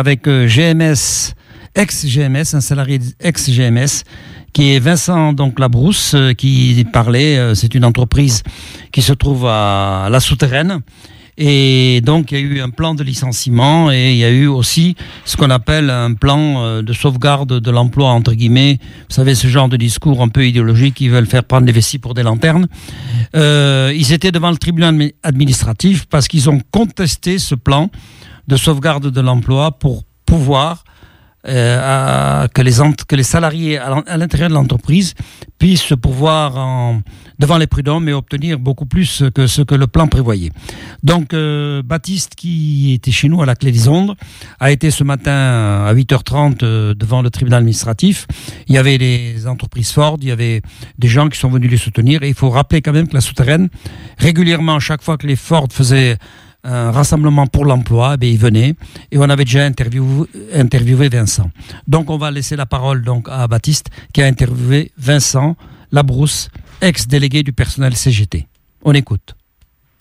avec euh, GMS, ex-GMS, un salarié ex-GMS, qui est Vincent donc Labrousse, euh, qui parlait. euh, C'est une entreprise qui se trouve à La Souterraine. Et donc, il y a eu un plan de licenciement et il y a eu aussi ce qu'on appelle un plan de sauvegarde de l'emploi, entre guillemets. Vous savez, ce genre de discours un peu idéologique qui veulent faire prendre les vessies pour des lanternes. Ils étaient devant le tribunal admi- administratif parce qu'ils ont contesté ce plan de sauvegarde de l'emploi pour pouvoir euh, que, les salariés à l'intérieur de l'entreprise puissent pouvoir en- devant les prud'hommes et obtenir beaucoup plus que ce que le plan prévoyait. Donc euh, Baptiste, qui était chez nous à la Clé des Ondes, a été ce matin à 8h30 euh, devant le tribunal administratif. Il y avait les entreprises Ford, il y avait des gens qui sont venus les soutenir. Et il faut rappeler quand même que la souterraine, régulièrement, chaque fois que les Ford faisaient un rassemblement pour l'emploi, eh bien, ils venaient et on avait déjà interviewé, Vincent. Donc on va laisser la parole donc à Baptiste qui a interviewé Vincent Labrousse, ex-délégué du personnel CGT. On écoute.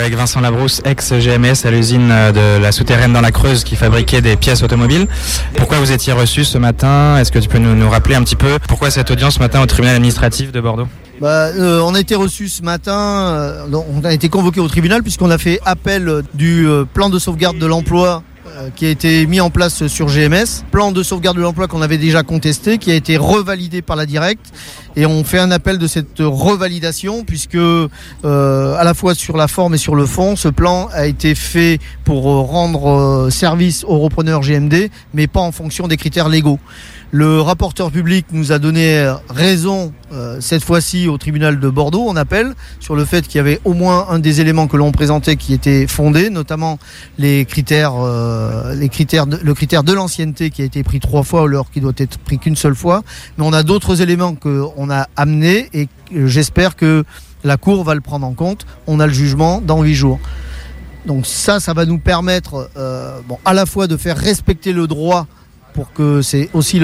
Avec Vincent Labrousse, ex-GMS à l'usine de la souterraine dans la Creuse qui fabriquait des pièces automobiles. Pourquoi vous étiez reçu ce matin? Est-ce que tu peux nous rappeler un petit peu pourquoi cette audience ce matin au tribunal administratif de Bordeaux? Bah, euh, on a été reçu ce matin, euh, on a été convoqué au tribunal puisqu'on a fait appel du euh, plan de sauvegarde de l'emploi qui a été mis en place sur GMS, plan de sauvegarde de l'emploi qu'on avait déjà contesté, qui a été revalidé par la directe, et on fait un appel de cette revalidation puisque à la fois sur la forme et sur le fond, ce plan a été fait pour rendre service aux repreneurs GMD, mais pas en fonction des critères légaux. Le rapporteur public nous a donné raison euh, cette fois-ci au tribunal de Bordeaux, on appelle, sur le fait qu'il y avait au moins un des éléments que l'on présentait qui était fondé, notamment les critères, euh, les critères le critère de l'ancienneté qui a été pris trois fois alors qu'il doit être pris qu'une seule fois. Mais on a d'autres éléments qu'on a amenés et j'espère que la Cour va le prendre en compte. On a le jugement dans huit jours. Donc ça, ça va nous permettre euh, bon, à la fois de faire respecter le droit pour que c'est aussi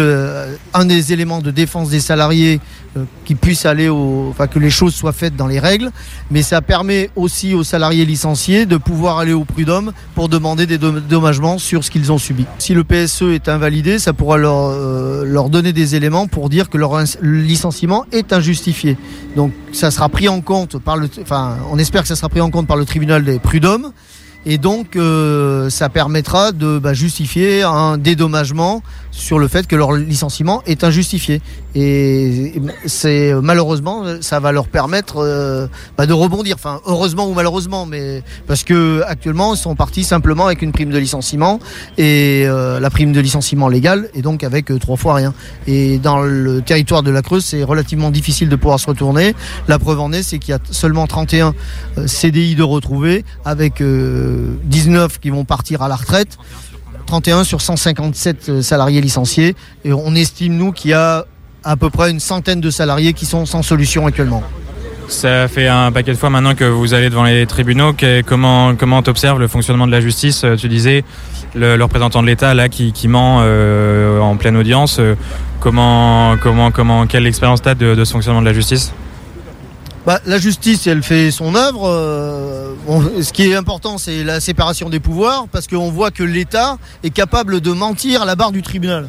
un des éléments de défense des salariés euh, qui puissent aller au, enfin que les choses soient faites dans les règles, mais ça permet aussi aux salariés licenciés de pouvoir aller au prud'homme pour demander des dom- dommagements sur ce qu'ils ont subi. Si le PSE est invalidé, ça pourra leur, euh, leur donner des éléments pour dire que leur licenciement est injustifié. Donc ça sera pris en compte par le, on espère que ça sera pris en compte par le tribunal des prud'hommes. Et donc, euh, ça permettra de bah, justifier un dédommagement sur le fait que leur licenciement est injustifié. Et c'est malheureusement, ça va leur permettre euh, bah, de rebondir. Enfin, heureusement ou malheureusement, mais parce que actuellement, ils sont partis simplement avec une prime de licenciement et euh, la prime de licenciement légale, et donc avec euh, trois fois rien. Et dans le territoire de la Creuse, c'est relativement difficile de pouvoir se retourner. La preuve en est, c'est qu'il y a seulement 31 euh, CDI de retrouvés, avec euh, 19 qui vont partir à la retraite. 31 sur 157 euh, salariés licenciés. Et on estime, nous, qu'il y a à peu près une centaine de salariés qui sont sans solution actuellement. Ça fait un paquet de fois maintenant que vous allez devant les tribunaux. Comment comment t'observes le fonctionnement de la justice Euh, Tu disais le, représentant de l'État là qui, ment euh, en pleine audience. Comment comment comment quelle expérience t'as de, de ce fonctionnement de la justice? Bah, la justice, elle fait son œuvre. euh, on- ce qui est important, c'est la séparation des pouvoirs, parce qu'on voit que l'État est capable de mentir à la barre du tribunal.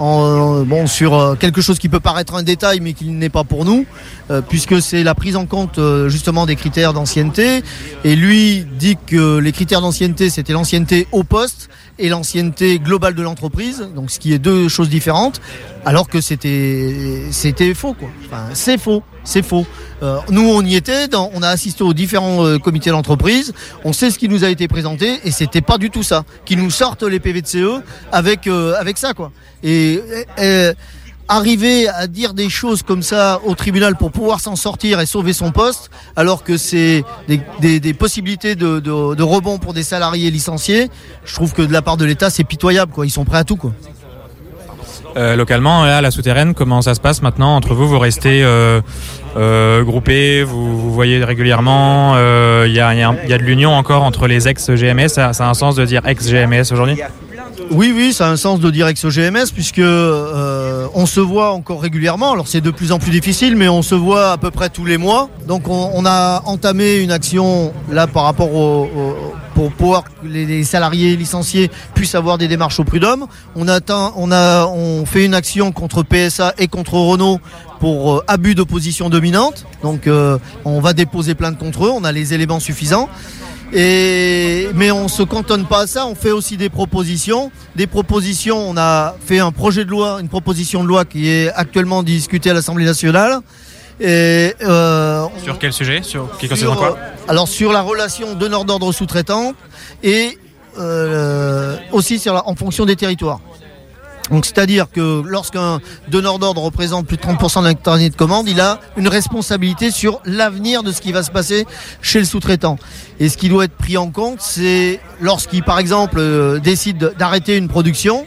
En, euh, bon, sur euh, quelque chose qui peut paraître un détail, mais qui n'est pas pour nous, euh, puisque c'est la prise en compte euh, justement des critères d'ancienneté. Et lui dit que les critères d'ancienneté, c'était l'ancienneté au poste et l'ancienneté globale de l'entreprise, donc ce qui est deux choses différentes, alors que c'était c'était faux. Enfin, c'est faux, c'est faux. Euh, nous on y était, on a assisté aux différents euh, comités d'entreprise, on sait ce qui nous a été présenté et c'était pas du tout ça. Qui nous sortent les PV de CE avec euh, avec ça quoi. Et, et- arriver à dire des choses comme ça au tribunal pour pouvoir s'en sortir et sauver son poste, alors que c'est des, des- des possibilités de, de- de rebond pour des salariés licenciés, je trouve que de la part de l'État, c'est pitoyable. Quoi. Ils sont prêts à tout. Quoi. Euh, localement, à la souterraine, comment ça se passe maintenant entre vous Vous restez euh, euh, groupés, vous vous voyez régulièrement. Il y, a, de l'union encore entre les ex-GMS. Ça, a un sens de dire ex-GMS aujourd'hui? Oui, oui, ça a un sens de direct au GMS puisque on se voit encore régulièrement. Alors c'est de plus en plus difficile, mais on se voit à peu près tous les mois. Donc on, a entamé une action là par rapport au- pour pouvoir que les, salariés licenciés puissent avoir des démarches au prud'homme. On, a, fait une action contre PSA et contre Renault pour euh, abus de position dominante. Donc euh, on va déposer plainte contre eux, on a les éléments suffisants. Et, mais on se cantonne pas à ça, on fait aussi des propositions. Des propositions, on a fait un projet de loi, une proposition de loi qui est actuellement discutée à l'Assemblée nationale. Et, euh, sur quel sujet sur, qui concerne quoi Alors sur la relation donneur d'ordre sous-traitant et euh, aussi sur la, en fonction des territoires. Donc c'est-à-dire que lorsqu'un donneur d'ordre représente plus de 30% de l'activité de commande, il a une responsabilité sur l'avenir de ce qui va se passer chez le sous-traitant. Et ce qui doit être pris en compte, c'est lorsqu'il par exemple euh, décide d'arrêter une production,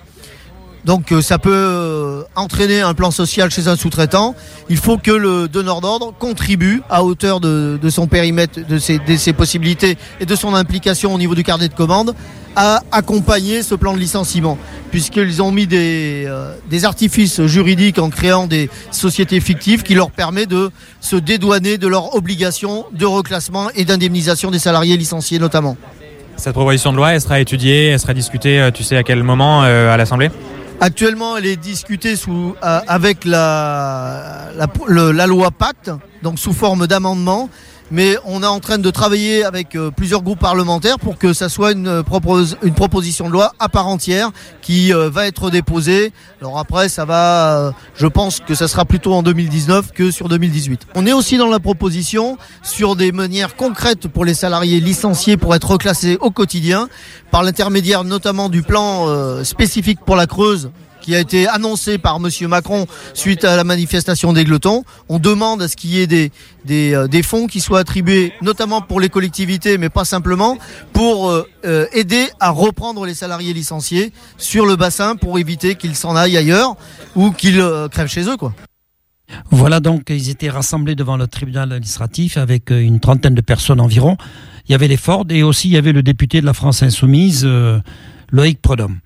donc euh, ça peut euh, entraîner un plan social chez un sous-traitant. Il faut que le donneur d'ordre contribue à hauteur de, son périmètre, de ses, possibilités et de son implication au niveau du carnet de commande à accompagner ce plan de licenciement, puisqu'ils ont mis des, euh, des artifices juridiques en créant des sociétés fictives qui leur permettent de se dédouaner de leurs obligations de reclassement et d'indemnisation des salariés licenciés notamment. Cette proposition de loi, elle sera étudiée, elle sera discutée, tu sais à quel moment à l'Assemblée? Actuellement, elle est discutée sous, euh, avec la, la, la, loi Pacte, donc sous forme d'amendement mais on est en train de travailler avec euh, plusieurs groupes parlementaires pour que ça soit une, euh, proposition de loi à part entière qui euh, va être déposée. Alors après, ça va, je pense que ça sera plutôt en 2019 que sur 2018. On est aussi dans la proposition sur des manières concrètes pour les salariés licenciés pour être reclassés au quotidien par l'intermédiaire notamment du plan spécifique pour la Creuse qui a été annoncé par Monsieur Macron suite à la manifestation des Glotons. On demande à ce qu'il y ait des, euh, fonds qui soient attribués, notamment pour les collectivités, mais pas simplement, pour euh, euh, aider à reprendre les salariés licenciés sur le bassin pour éviter qu'ils s'en aillent ailleurs ou qu'ils crèvent chez eux. Quoi. Voilà donc, ils étaient rassemblés devant le tribunal administratif avec une trentaine de personnes environ. Il y avait les Ford et aussi il y avait le député de la France Insoumise, Loïc Prodhomme.